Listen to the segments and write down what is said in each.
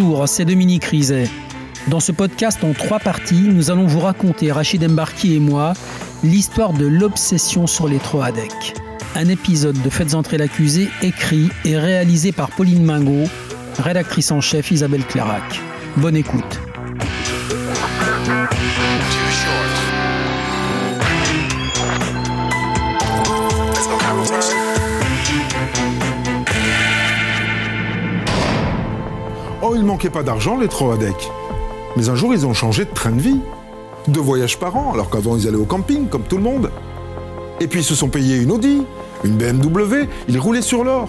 Bonjour, c'est Dominique Rizet. Dans ce podcast en trois parties, nous allons vous raconter, Rachid Embarki et moi, l'histoire de l'obsession sur les Troadec. Un épisode de Faites entrer l'accusé écrit et réalisé par Pauline Mingot, rédactrice en chef Isabelle Clarac. Bonne écoute. Il manquait pas d'argent, les Troadec. Mais un jour, ils ont changé de train de vie. Deux voyages par an, alors qu'avant, ils allaient au camping, comme tout le monde. Et puis, ils se sont payés une Audi, une BMW, ils roulaient sur l'or.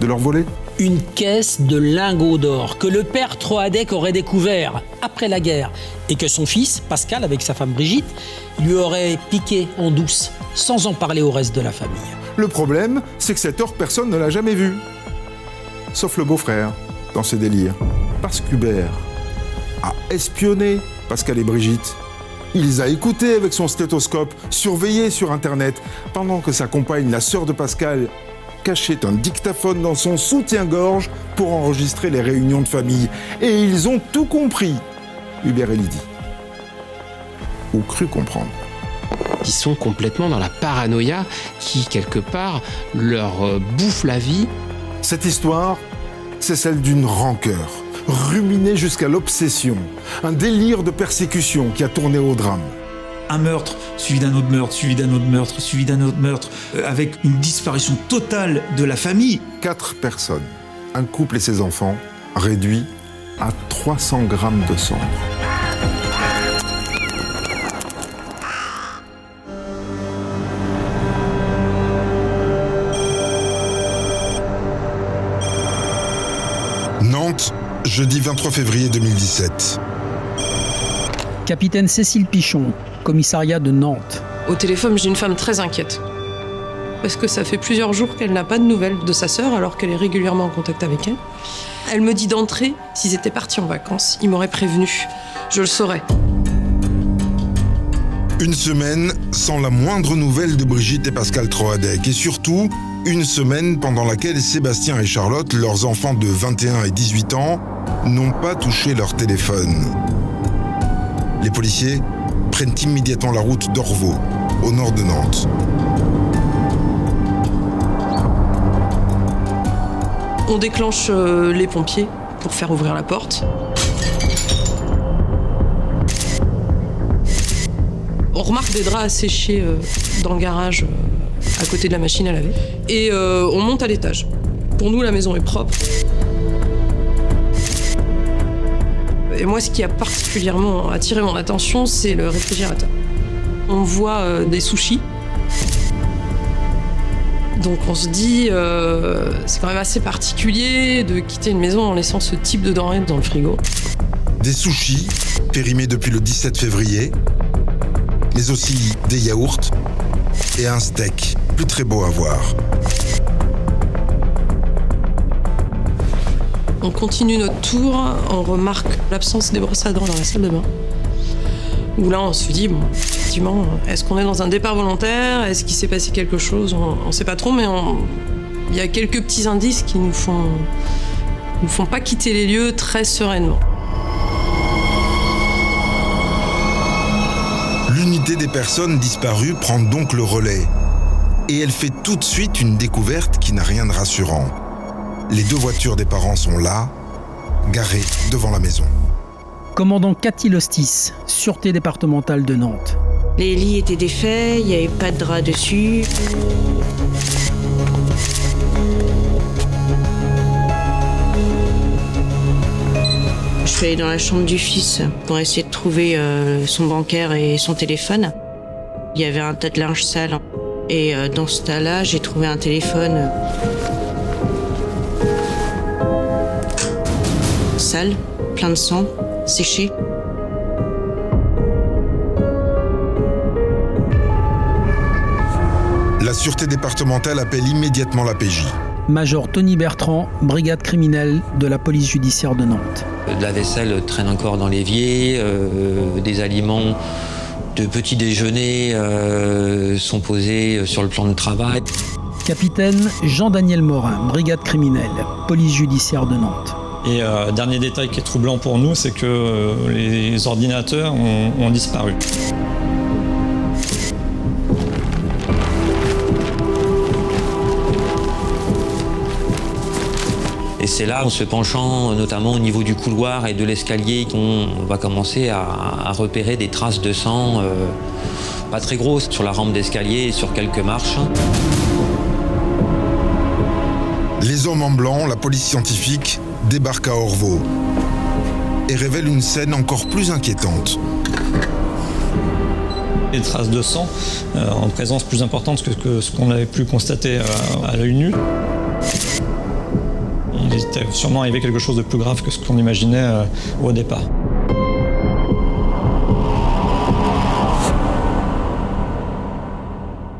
De leur voler Une caisse de lingots d'or que le père Troadec aurait découvert après la guerre et que son fils, Pascal, avec sa femme Brigitte, lui aurait piqué en douce, sans en parler au reste de la famille. Le problème, c'est que cet or, personne ne l'a jamais vu. Sauf le beau-frère, dans ses délires. Parce qu'Hubert a espionné Pascal et Brigitte. Il les a écoutés avec son stéthoscope, surveillés sur Internet, pendant que sa compagne, la sœur de Pascal, cachait un dictaphone dans son soutien-gorge pour enregistrer les réunions de famille. Et ils ont tout compris, Hubert et Lydie. Ou cru comprendre. Ils sont complètement dans la paranoïa qui, quelque part, leur euh, bouffe la vie. Cette histoire, c'est celle d'une rancœur, ruminée jusqu'à l'obsession, un délire de persécution qui a tourné au drame. un meurtre, suivi d'un autre meurtre, suivi d'un autre meurtre, suivi d'un autre meurtre, euh, avec une disparition totale de la famille. Quatre personnes, un couple et ses enfants, réduits à 300 grammes de cendre. Nantes, jeudi 23 février 2017. Capitaine Cécile Pichon, commissariat de Nantes. Au téléphone, j'ai une femme très inquiète. Parce que ça fait plusieurs jours qu'elle n'a pas de nouvelles de sa sœur alors qu'elle est régulièrement en contact avec elle. Elle me dit d'entrer, s'ils étaient partis en vacances, ils m'auraient prévenu. Je le saurais. Une semaine sans la moindre nouvelle de Brigitte et Pascal Troadec. Et surtout, une semaine pendant laquelle Sébastien et Charlotte, leurs enfants de 21 et 18 ans, n'ont pas touché leur téléphone. Les policiers prennent immédiatement la route d'Orvaux, au nord de Nantes. On déclenche euh, les pompiers pour faire ouvrir la porte. On remarque des draps asséchés euh, dans le garage euh, à côté de la machine à laver. Et euh, on monte à l'étage. Pour nous, la maison est propre. Et moi, ce qui a particulièrement attiré mon attention, c'est le réfrigérateur. On voit euh, des sushis. Donc on se dit, euh, c'est quand même assez particulier de quitter une maison en laissant ce type de denrées dans le frigo. Des sushis, périmés depuis le 17 février, mais aussi des yaourts et un steak, plus très beau à voir. On continue notre tour, on remarque l'absence des brosses à dents dans la salle de bain. Où là, on se dit, bon, effectivement, est-ce qu'on est dans un départ volontaire? Est-ce qu'il s'est passé quelque chose? On ne sait pas trop, mais il y a quelques petits indices qui nous font, nous font pas quitter les lieux très sereinement. L'unité des personnes disparues prend donc le relais. Et elle fait tout de suite une découverte qui n'a rien de rassurant. Les deux voitures des parents sont là, garées devant la maison. Commandant Cathy Lostis, Sûreté départementale de Nantes. Les lits étaient défaits, il n'y avait pas de drap dessus. Je suis allée dans la chambre du fils pour essayer de trouver euh, son bancaire et son téléphone. Il y avait un tas de linge sale. Et euh, dans ce tas-là, j'ai trouvé un téléphone sale, plein de sang, séché. La sûreté départementale appelle immédiatement la PJ. Major Tony Bertrand, brigade criminelle de la police judiciaire de Nantes. De la vaisselle traîne encore dans l'évier, euh, des aliments de petit déjeuner euh, sont posés sur le plan de travail. Capitaine Jean-Daniel Morin, brigade criminelle, police judiciaire de Nantes. Et euh, dernier détail qui est troublant pour nous, c'est que euh, les ordinateurs ont, ont disparu. Et c'est là, en se penchant notamment au niveau du couloir et de l'escalier, qu'on va commencer à, à repérer des traces de sang euh, pas très grosses sur la rampe d'escalier et sur quelques marches. Les hommes en blanc, la police scientifique, débarquent à Orvaux et révèlent une scène encore plus inquiétante. Des traces de sang euh, en présence plus importante que, que ce qu'on avait pu constater euh, à l'œil nu. Il était sûrement arrivé quelque chose de plus grave que ce qu'on imaginait euh, au départ.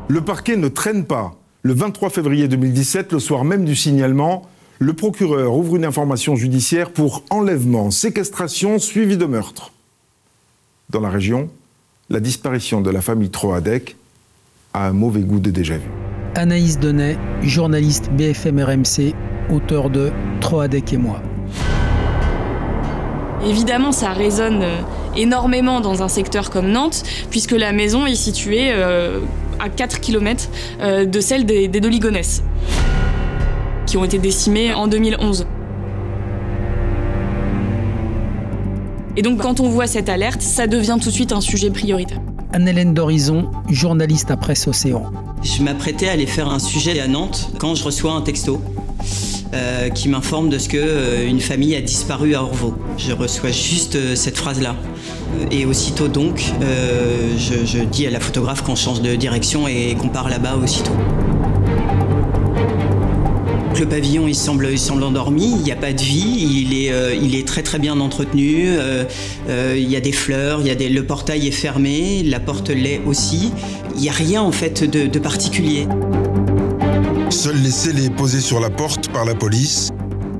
Le parquet ne traîne pas. Le 23 février 2017, le soir même du signalement, le procureur ouvre une information judiciaire pour enlèvement, séquestration suivi de meurtre. Dans la région, la disparition de la famille Troadec a un mauvais goût de déjà-vu. Anaïs Donnet, journaliste BFM RMC, auteur de Troadec et moi. Évidemment, ça résonne euh, énormément dans un secteur comme Nantes, puisque la maison est située euh, à 4 km euh, de celle des, des Doligonès, qui ont été décimées en 2011. Et donc, quand on voit cette alerte, ça devient tout de suite un sujet prioritaire. Anne-Hélène d'Horizon, journaliste à Presse Océan. Je m'apprêtais à aller faire un sujet à Nantes quand je reçois un texto euh, qui m'informe de ce que euh, une famille a disparu à Orvaux. Je reçois juste euh, cette phrase-là. Et aussitôt donc, je, dis à la photographe qu'on change de direction et qu'on part là-bas aussitôt. Le pavillon, il semble, il semble endormi, il n'y a pas de vie, il est, il est très très bien entretenu, il y a des fleurs, il y a des, le portail est fermé, la porte l'est aussi. Il n'y a rien en fait de particulier. Seuls les scellés posés sur la porte par la police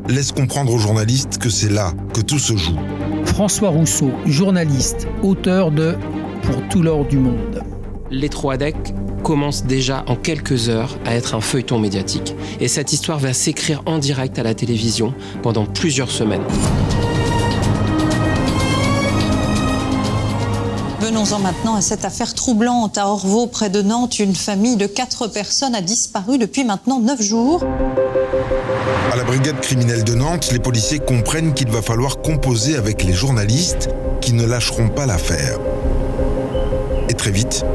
laissent comprendre aux journalistes que c'est là que tout se joue. François Rousseau, journaliste, auteur de Pour tout l'or du monde. Les Troadec commence déjà en quelques heures à être un feuilleton médiatique. Et cette histoire va s'écrire en direct à la télévision pendant plusieurs semaines. Venons-en maintenant à cette affaire troublante. À Orvaux, près de Nantes, une famille de quatre personnes a disparu depuis maintenant neuf jours. À la brigade criminelle de Nantes, les policiers comprennent qu'il va falloir composer avec les journalistes qui ne lâcheront pas l'affaire. Et très vite,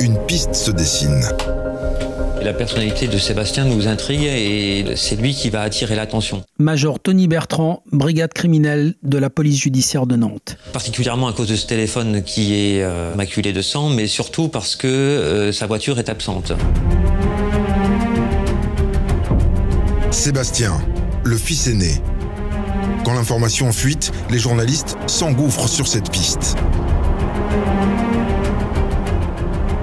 une piste se dessine. La personnalité de Sébastien nous intrigue et c'est lui qui va attirer l'attention. Major Tony Bertrand, brigade criminelle de la police judiciaire de Nantes. Particulièrement à cause de ce téléphone qui est euh, maculé de sang, mais surtout parce que euh, sa voiture est absente. Sébastien, le fils aîné. Quand l'information fuite, les journalistes s'engouffrent sur cette piste.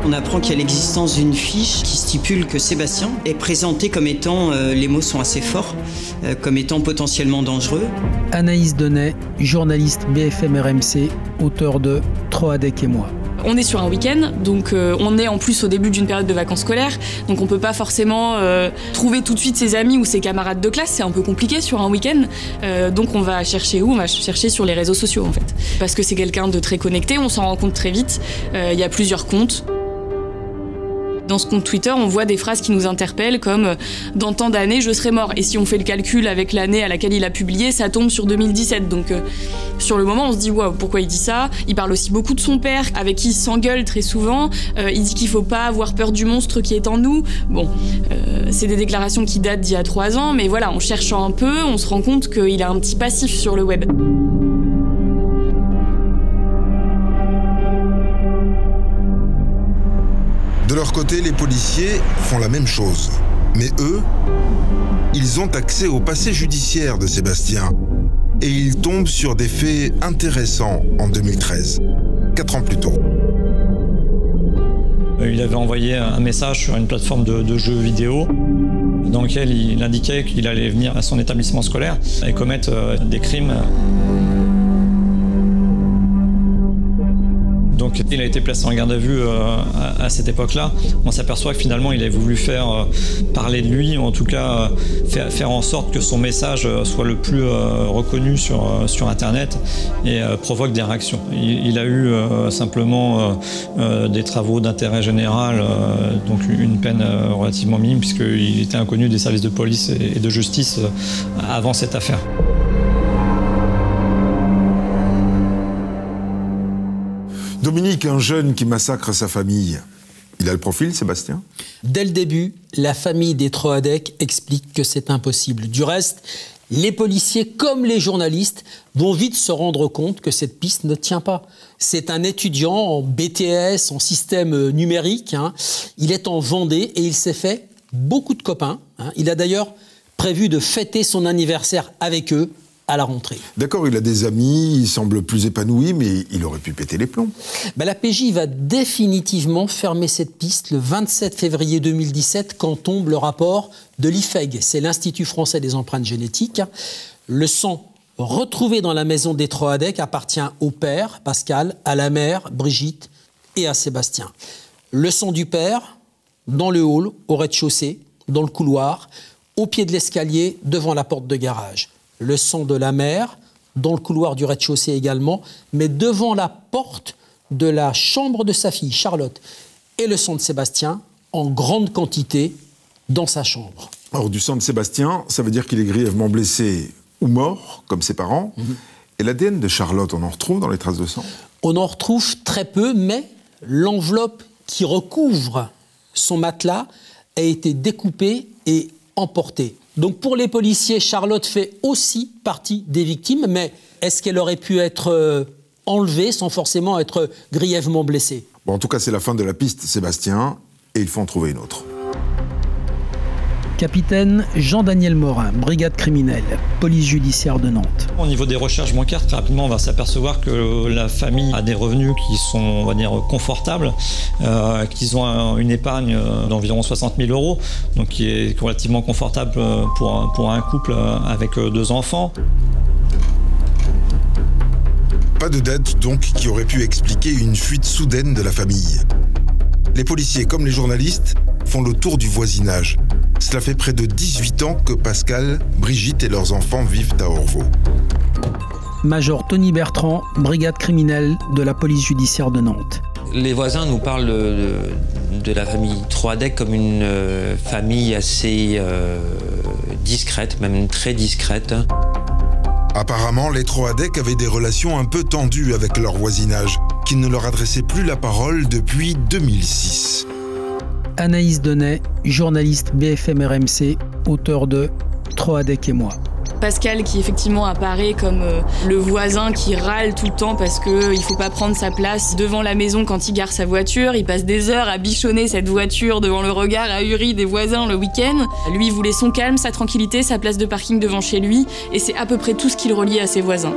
On apprend qu'il y a l'existence d'une fiche qui stipule que Sébastien est présenté comme étant, euh, les mots sont assez forts, euh, comme étant potentiellement dangereux. Anaïs Donnet, journaliste BFM RMC, auteur de Troadec et moi. On est sur un week-end, donc euh, on est en plus au début d'une période de vacances scolaires, donc on peut pas forcément euh, trouver tout de suite ses amis ou ses camarades de classe, c'est un peu compliqué sur un week-end. Euh, donc on va chercher où? On va chercher sur les réseaux sociaux en fait, parce que c'est quelqu'un de très connecté, on s'en rend compte très vite. Il y a plusieurs comptes. Dans ce compte Twitter, on voit des phrases qui nous interpellent comme euh, dans tant d'années, je serai mort. Et si on fait le calcul avec l'année à laquelle il a publié, ça tombe sur 2017. Donc euh, sur le moment, on se dit waouh, pourquoi il dit ça? Il parle aussi beaucoup de son père, avec qui il s'engueule très souvent. Euh, il dit qu'il faut pas avoir peur du monstre qui est en nous. Bon, c'est des déclarations qui datent d'il y a trois ans, mais voilà, en cherchant un peu, on se rend compte qu'il a un petit passif sur le web. De leur côté, les policiers font la même chose. Mais eux, ils ont accès au passé judiciaire de Sébastien. Et ils tombent sur des faits intéressants en 2013, quatre ans plus tôt. Euh, Il avait envoyé un message sur une plateforme de, de jeux vidéo dans lequel il indiquait qu'il allait venir à son établissement scolaire et commettre euh, des crimes. Il a été placé en garde à vue à, cette époque-là. On s'aperçoit que finalement il a voulu faire parler de lui, en tout cas faire, en sorte que son message soit le plus reconnu sur, sur Internet et provoque des réactions. Il, a eu simplement des travaux d'intérêt général, donc une peine relativement minime puisqu'il était inconnu des services de police et de justice avant cette affaire. Dominique, un jeune qui massacre sa famille, il a le profil, Sébastien? Dès le début, la famille des Troadec explique que c'est impossible. Du reste, les policiers comme les journalistes vont vite se rendre compte que cette piste ne tient pas. C'est un étudiant en BTS, en système numérique. Hein. Il est en Vendée et il s'est fait beaucoup de copains. Hein. Il a d'ailleurs prévu de fêter son anniversaire avec eux à la rentrée. D'accord, il a des amis, il semble plus épanoui, mais il aurait pu péter les plombs. Ben, la PJ va définitivement fermer cette piste le 27 février 2017 quand tombe le rapport de l'IFEG, c'est l'Institut français des empreintes génétiques. Le sang retrouvé dans la maison des Troadec appartient au père, Pascal, à la mère, Brigitte, et à Sébastien. Le sang du père, dans le hall, au rez-de-chaussée, dans le couloir, au pied de l'escalier, devant la porte de garage le sang de la mère, dans le couloir du rez-de-chaussée également, mais devant la porte de la chambre de sa fille, Charlotte, et le sang de Sébastien en grande quantité dans sa chambre. Alors du sang de Sébastien, ça veut dire qu'il est grièvement blessé ou mort, comme ses parents. Mhm. Et l'ADN de Charlotte, on en retrouve dans les traces de sang? On en retrouve très peu, mais l'enveloppe qui recouvre son matelas a été découpée et emportée. Donc pour les policiers, Charlotte fait aussi partie des victimes, mais est-ce qu'elle aurait pu être euh, enlevée sans forcément être grièvement blessée? En tout cas, c'est la fin de la piste, Sébastien, et il faut en trouver une autre. Capitaine Jean-Daniel Morin, brigade criminelle, police judiciaire de Nantes. Au niveau des recherches bancaires, très rapidement, on va s'apercevoir que la famille a des revenus qui sont, on va dire, confortables, euh, qu'ils ont une épargne euh, d'environ 60 000 euros, donc qui est relativement confortable euh, pour, pour un couple avec deux enfants. Pas de dette donc qui aurait pu expliquer une fuite soudaine de la famille. Les policiers comme les journalistes font le tour du voisinage cela fait près de 18 ans que Pascal, Brigitte et leurs enfants vivent à Orvaux. Major Tony Bertrand, brigade criminelle de la police judiciaire de Nantes. Les voisins nous parlent de, la famille Troadec comme une euh, famille assez euh, discrète, même très discrète. Apparemment, les Troadec avaient des relations un peu tendues avec leur voisinage, qui ne leur adressait plus la parole depuis 2006. Anaïs Donnet, journaliste BFM RMC, auteur de Troadec et moi. Pascal qui effectivement apparaît comme euh, le voisin qui râle tout le temps parce qu'il ne faut pas prendre sa place devant la maison quand il gare sa voiture. Il passe des heures à bichonner cette voiture devant le regard ahuri des voisins le week-end. Lui voulait son calme, sa tranquillité, sa place de parking devant chez lui et c'est à peu près tout ce qu'il reliait à ses voisins.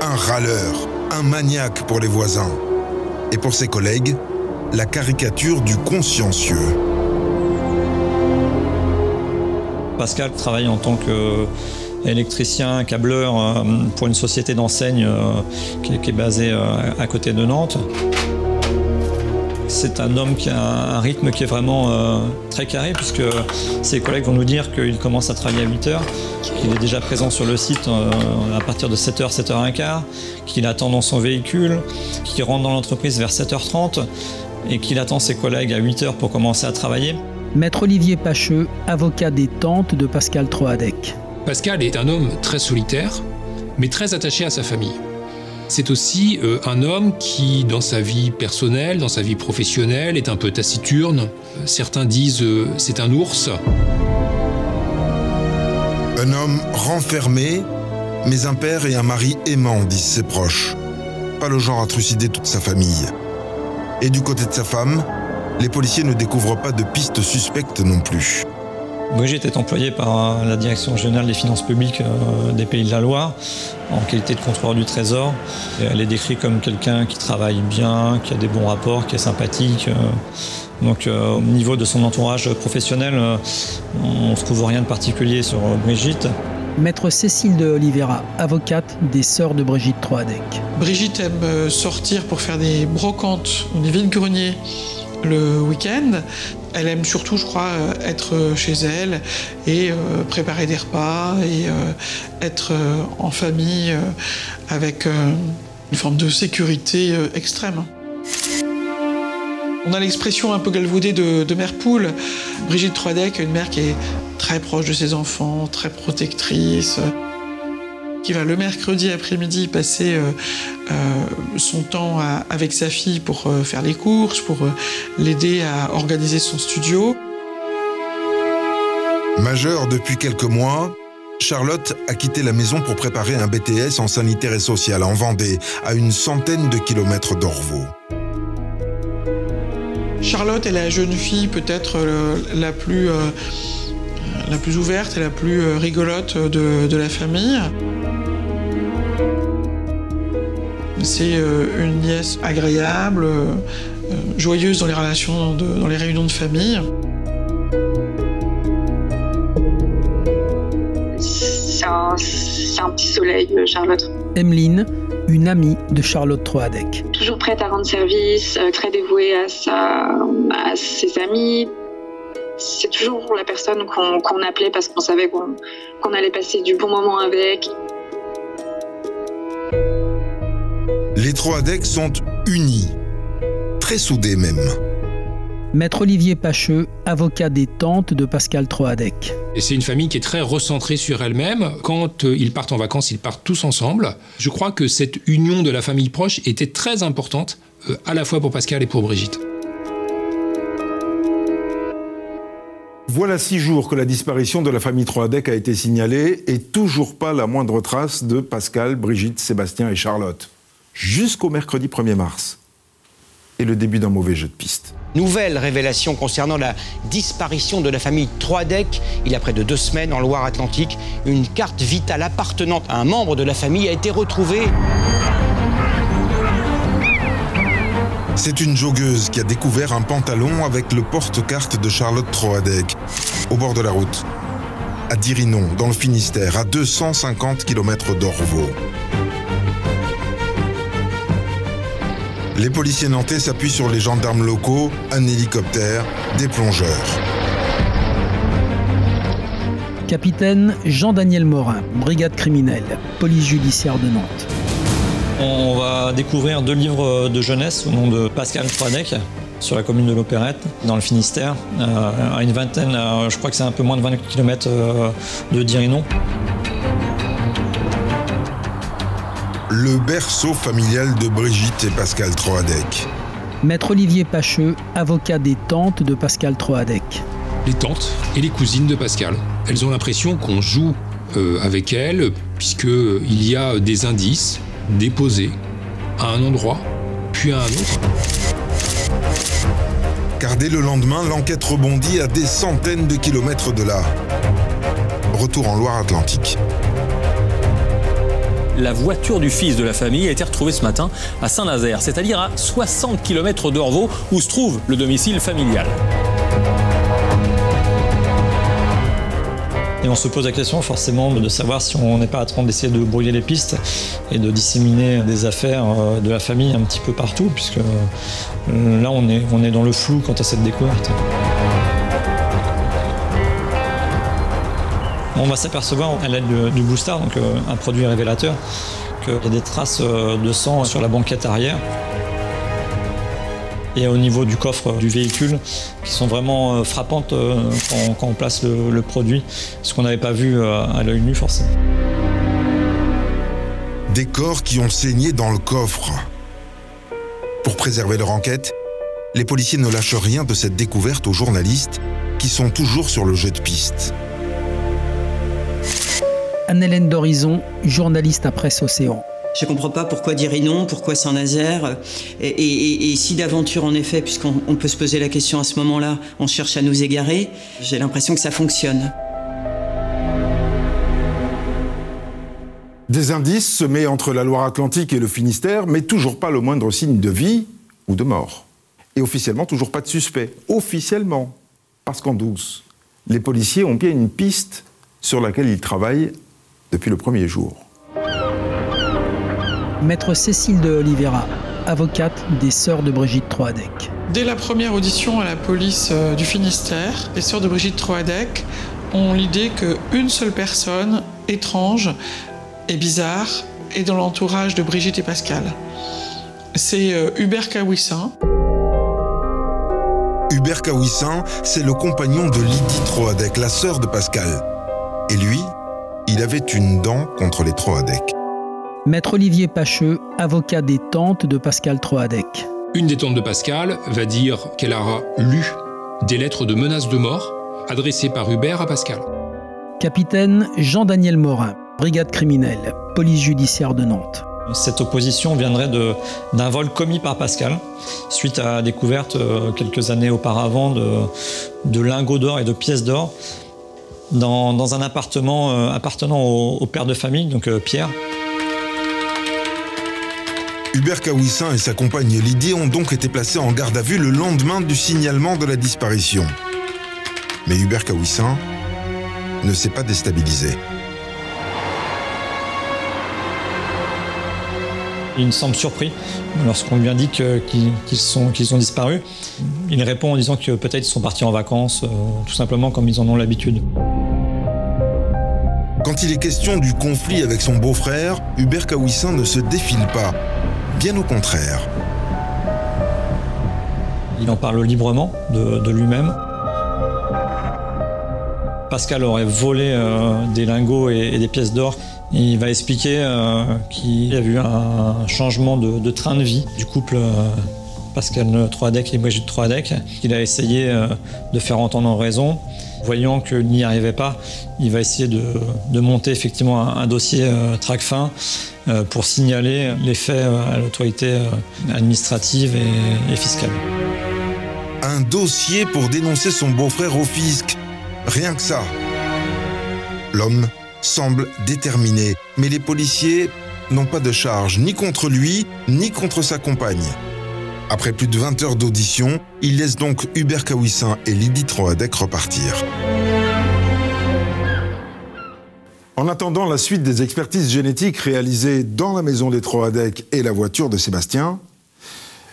Un râleur, un maniaque pour les voisins et pour ses collègues, la caricature du consciencieux. Pascal travaille en tant qu'électricien, câbleur euh, pour une société d'enseigne euh, qui est basée euh, à côté de Nantes. C'est un homme qui a un rythme qui est vraiment euh, très carré puisque ses collègues vont nous dire qu'il commence à travailler à 8h, qu'il est déjà présent sur le site euh, à partir de 7h, 7h15, qu'il attend dans son véhicule, qu'il rentre dans l'entreprise vers 7h30 et qu'il attend ses collègues à 8h pour commencer à travailler. Maître Olivier Pacheux, avocat des tentes de Pascal Troadec. Pascal est un homme très solitaire, mais très attaché à sa famille. C'est aussi euh, un homme qui, dans sa vie personnelle, dans sa vie professionnelle, est un peu taciturne. Certains disent euh, c'est un ours. Un homme renfermé, mais un père et un mari aimant, disent ses proches. Pas le genre à trucider toute sa famille. Et du côté de sa femme, les policiers ne découvrent pas de pistes suspectes non plus. Brigitte est employée par la Direction générale des finances publiques euh, des Pays de la Loire en qualité de contrôleur du Trésor. elle est décrite comme quelqu'un qui travaille bien, qui a des bons rapports, qui est sympathique. Euh. Donc euh, au niveau de son entourage professionnel, on ne trouve rien de particulier sur Brigitte. Maître Cécile de Oliveira, avocate des sœurs de Brigitte Troadec. Brigitte aime euh, sortir pour faire des brocantes ou des vides-greniers le week-end. Elle aime surtout, je crois, euh, être chez elle et euh, préparer des repas et être en famille avec une forme de sécurité extrême. On a l'expression un peu galvaudée de, mère poule. Brigitte Troidec, une mère qui est très proche de ses enfants, très protectrice, qui va le mercredi après-midi passer euh, euh, son temps avec sa fille pour euh, faire les courses, pour l'aider à organiser son studio. Majeure depuis quelques mois, Charlotte a quitté la maison pour préparer un BTS en sanitaire et social en Vendée, à une centaine de kilomètres d'Orvaux. Charlotte est la jeune fille peut-être la plus la plus ouverte et la plus rigolote de, la famille. C'est une nièce agréable, joyeuse dans les relations, dans les réunions de famille. C'est un, petit soleil, Charlotte. Emeline, une amie de Charlotte Troadec. Toujours prête à rendre service, euh, très dévouée à, ses amis. C'est toujours la personne qu'on appelait parce qu'on savait qu'on allait passer du bon moment avec. Les Troadec sont unis, très soudés même. Maître Olivier Pacheux, avocat des tantes de Pascal Troadec. Et c'est une famille qui est très recentrée sur elle-même. Quand euh, ils partent en vacances, ils partent tous ensemble. Je crois que cette union de la famille proche était très importante, euh, à la fois pour Pascal et pour Brigitte. Voilà six jours que la disparition de la famille Troadec a été signalée et toujours pas la moindre trace de Pascal, Brigitte, Sébastien et Charlotte. Jusqu'au mercredi 1er mars. Et le début d'un mauvais jeu de piste. Nouvelle révélation concernant la disparition de la famille Troidec. Il y a près de deux semaines, en Loire-Atlantique, une carte vitale appartenant à un membre de la famille a été retrouvée. C'est une joggeuse qui a découvert un pantalon avec le porte-carte de Charlotte Troadec, au bord de la route, à Dirinon, dans le Finistère, à 250 km d'Orvaux. Les policiers nantais s'appuient sur les gendarmes locaux, un hélicoptère, des plongeurs. Capitaine Jean-Daniel Morin, brigade criminelle, police judiciaire de Nantes. On va découvrir deux livres de jeunesse au nom de Pascal Fradec sur la commune de l'Opérette, dans le Finistère, euh, à une vingtaine, euh, je crois que c'est un peu moins de 20 km euh, de Dirinon. Le berceau familial de Brigitte et Pascal Troadec. Maître Olivier Pacheux, avocat des tantes de Pascal Troadec. Les tantes et les cousines de Pascal. Elles ont l'impression qu'on joue euh, avec elles, puisqu'il y a des indices déposés à un endroit, puis à un autre. Car dès le lendemain, l'enquête rebondit à des centaines de kilomètres de là. Retour en Loire-Atlantique la voiture du fils de la famille a été retrouvée ce matin à Saint-Nazaire, c'est-à-dire à 60 km d'Orvaux, où se trouve le domicile familial. Et on se pose la question forcément de savoir si on n'est pas en train d'essayer de brouiller les pistes et de disséminer des affaires euh, de la famille un petit peu partout, puisque euh, là on est, on est dans le flou quant à cette découverte. On va s'apercevoir à l'aide du booster, donc euh, un produit révélateur, qu'il y a des traces euh, de sang sur la banquette arrière et au niveau du coffre du véhicule qui sont vraiment euh, frappantes quand, on place le, produit, ce qu'on n'avait pas vu à l'œil nu forcément. Des corps qui ont saigné dans le coffre. Pour préserver leur enquête, les policiers ne lâchent rien de cette découverte aux journalistes qui sont toujours sur le jeu de piste. Anne-Hélène d'Horizon, journaliste à Presse Océan. Je ne comprends pas pourquoi dire non, pourquoi Saint-Nazaire. Et, si d'aventure, en effet, puisqu'on peut se poser la question à ce moment-là, on cherche à nous égarer, j'ai l'impression que ça fonctionne. Des indices semés entre la Loire-Atlantique et le Finistère, mais toujours pas le moindre signe de vie ou de mort. Et officiellement, toujours pas de suspect. Officiellement. Parce qu'en douce, les policiers ont bien une piste sur laquelle ils travaillent depuis le premier jour. Maître Cécile de Oliveira, avocate des sœurs de Brigitte Troadec. Dès la première audition à la police euh, du Finistère, les sœurs de Brigitte Troadec ont l'idée qu'une seule personne étrange et bizarre est dans l'entourage de Brigitte et Pascal. C'est euh, Hubert Kawissin. Hubert Kawissin, c'est le compagnon de Lydie Troadec, la sœur de Pascal. Et lui, il avait une dent contre les Troadec. Maître Olivier Pacheux, avocat des tantes de Pascal Troadec. Une des tantes de Pascal va dire qu'elle aura lu des lettres de menaces de mort adressées par Hubert à Pascal. Capitaine Jean-Daniel Morin, brigade criminelle, police judiciaire de Nantes. Cette opposition viendrait d'un vol commis par Pascal, suite à la découverte euh, quelques années auparavant de, de lingots d'or et de pièces d'or dans, un appartement euh, appartenant au, au, père de famille, donc euh, Pierre. Hubert Kawissin et sa compagne Lydie ont donc été placés en garde à vue le lendemain du signalement de la disparition. Mais Hubert Kawissin ne s'est pas déstabilisé. Il me semble surpris lorsqu'on lui indique qu'ils sont, qu'ils ont disparu. Il répond en disant que peut-être ils sont partis en vacances, euh, tout simplement comme ils en ont l'habitude. Quand il est question du conflit avec son beau-frère, Hubert Kawissin ne se défile pas. Bien au contraire. Il en parle librement de, de lui-même. Pascal aurait volé euh, des lingots et, et, des pièces d'or. Il va expliquer euh, qu'il y a eu un changement de, train de vie du couple euh, Pascal Troadec et Brigitte Troadec. Il a essayé euh, de faire entendre raison. Voyant qu'il n'y arrivait pas, il va essayer de, monter effectivement un, un dossier TRACFIN pour signaler les faits à l'autorité administrative et, et fiscale. Un dossier pour dénoncer son beau-frère au fisc. Rien que ça. L'homme semble déterminé, mais les policiers n'ont pas de charge ni contre lui, ni contre sa compagne. Après plus de 20 heures d'audition, il laisse donc Hubert Kawissin et Lydie Troadec repartir. En attendant la suite des expertises génétiques réalisées dans la maison des Troadec et la voiture de Sébastien,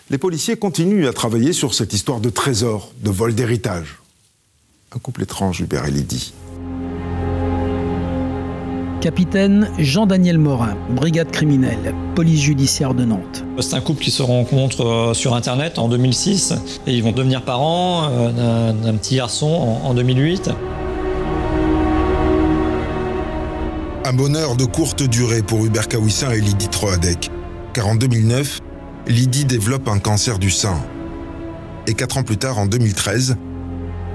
les policiers continuent à travailler sur cette histoire de trésor, de vol d'héritage. Un couple étrange, Hubert et Lydie. Capitaine Jean-Daniel Morin, brigade criminelle, police judiciaire de Nantes. C'est un couple qui se rencontre euh, sur Internet en 2006 et ils vont devenir parents euh, d'un petit garçon en 2008. Un bonheur de courte durée pour Hubert Kawissin et Lydie Troadec, car en 2009, Lydie développe un cancer du sein. Et quatre ans plus tard, en 2013,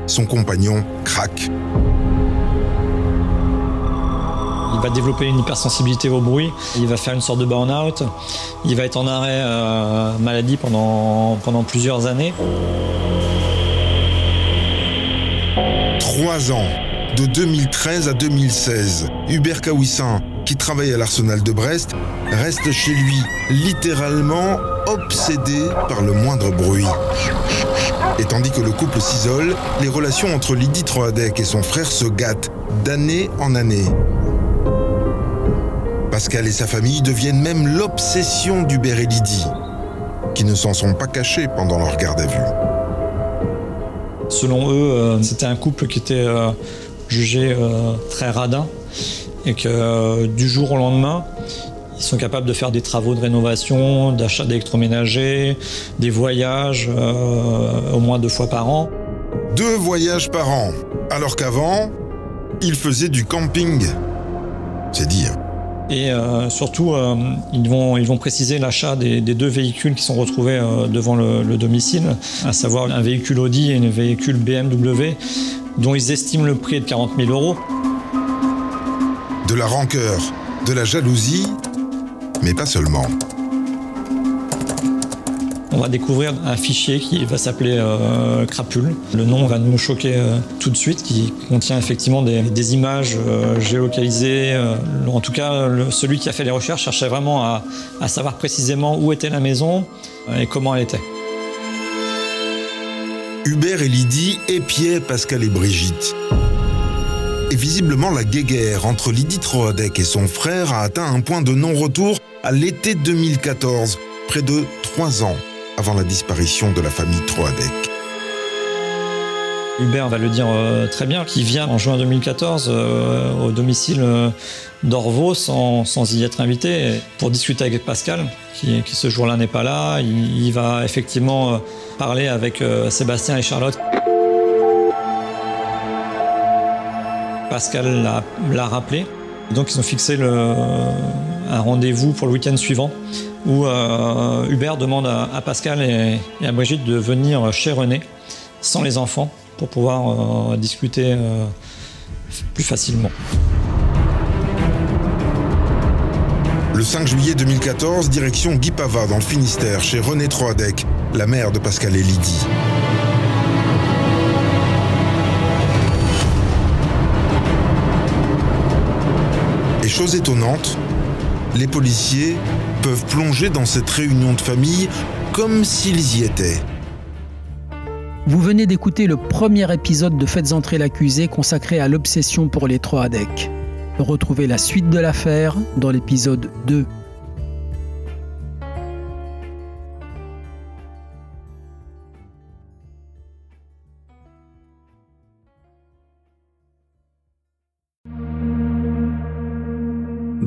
son compagnon craque. Il va développer une hypersensibilité au bruit, il va faire une sorte de burn-out, il va être en arrêt euh, maladie pendant, plusieurs années. Trois ans, de 2013 à 2016, Hubert Kawissin, qui travaille à l'arsenal de Brest, reste chez lui, littéralement obsédé par le moindre bruit. Et tandis que le couple s'isole, les relations entre Lydie Troadec et son frère se gâtent d'année en année. Pascal et sa famille deviennent même l'obsession d'Hubert et Lydie, qui ne s'en sont pas cachés pendant leur garde à vue. Selon eux, euh, c'était un couple qui était euh, jugé euh, très radin et que du jour au lendemain, ils sont capables de faire des travaux de rénovation, d'achat d'électroménager, des voyages euh, au moins deux fois par an. Deux voyages par an, alors qu'avant, ils faisaient du camping. C'est dire. Et euh, surtout, euh, ils, vont, préciser l'achat des, des, deux véhicules qui sont retrouvés euh, devant le, le, domicile, à savoir un véhicule Audi et un véhicule BMW, dont ils estiment le prix de 40 000 euros. De la rancœur, de la jalousie, mais pas seulement. On va découvrir un fichier qui va s'appeler euh, Crapule. Le nom va nous choquer euh, tout de suite, qui contient effectivement des, images euh, géolocalisées. en tout cas, celui qui a fait les recherches cherchait vraiment à, à savoir précisément où était la maison et comment elle était. Hubert et Lydie épiaient Pascal et Brigitte. Et visiblement, la guéguerre entre Lydie Troadec et son frère a atteint un point de non-retour à l'été 2014, près de trois ans avant la disparition de la famille Troadec. Hubert va le dire euh, très bien, qui vient en juin 2014 euh, au domicile euh, d'Orvaux sans, y être invité pour discuter avec Pascal, qui, ce jour-là n'est pas là. Il, va effectivement parler avec Sébastien et Charlotte. Pascal l'a rappelé. Donc ils ont fixé un rendez-vous pour le week-end suivant où Hubert demande à, Pascal et à Brigitte de venir chez René sans les enfants pour pouvoir euh, discuter euh, plus facilement. Le 5 juillet 2014, direction Guy Pava dans le Finistère, chez René Troadec, la mère de Pascal et Lydie. Chose étonnante, les policiers peuvent plonger dans cette réunion de famille comme s'ils y étaient. Vous venez d'écouter le premier épisode de Faites entrer l'accusé consacré à l'obsession pour les trois ADEC. Retrouvez la suite de l'affaire dans l'épisode 2.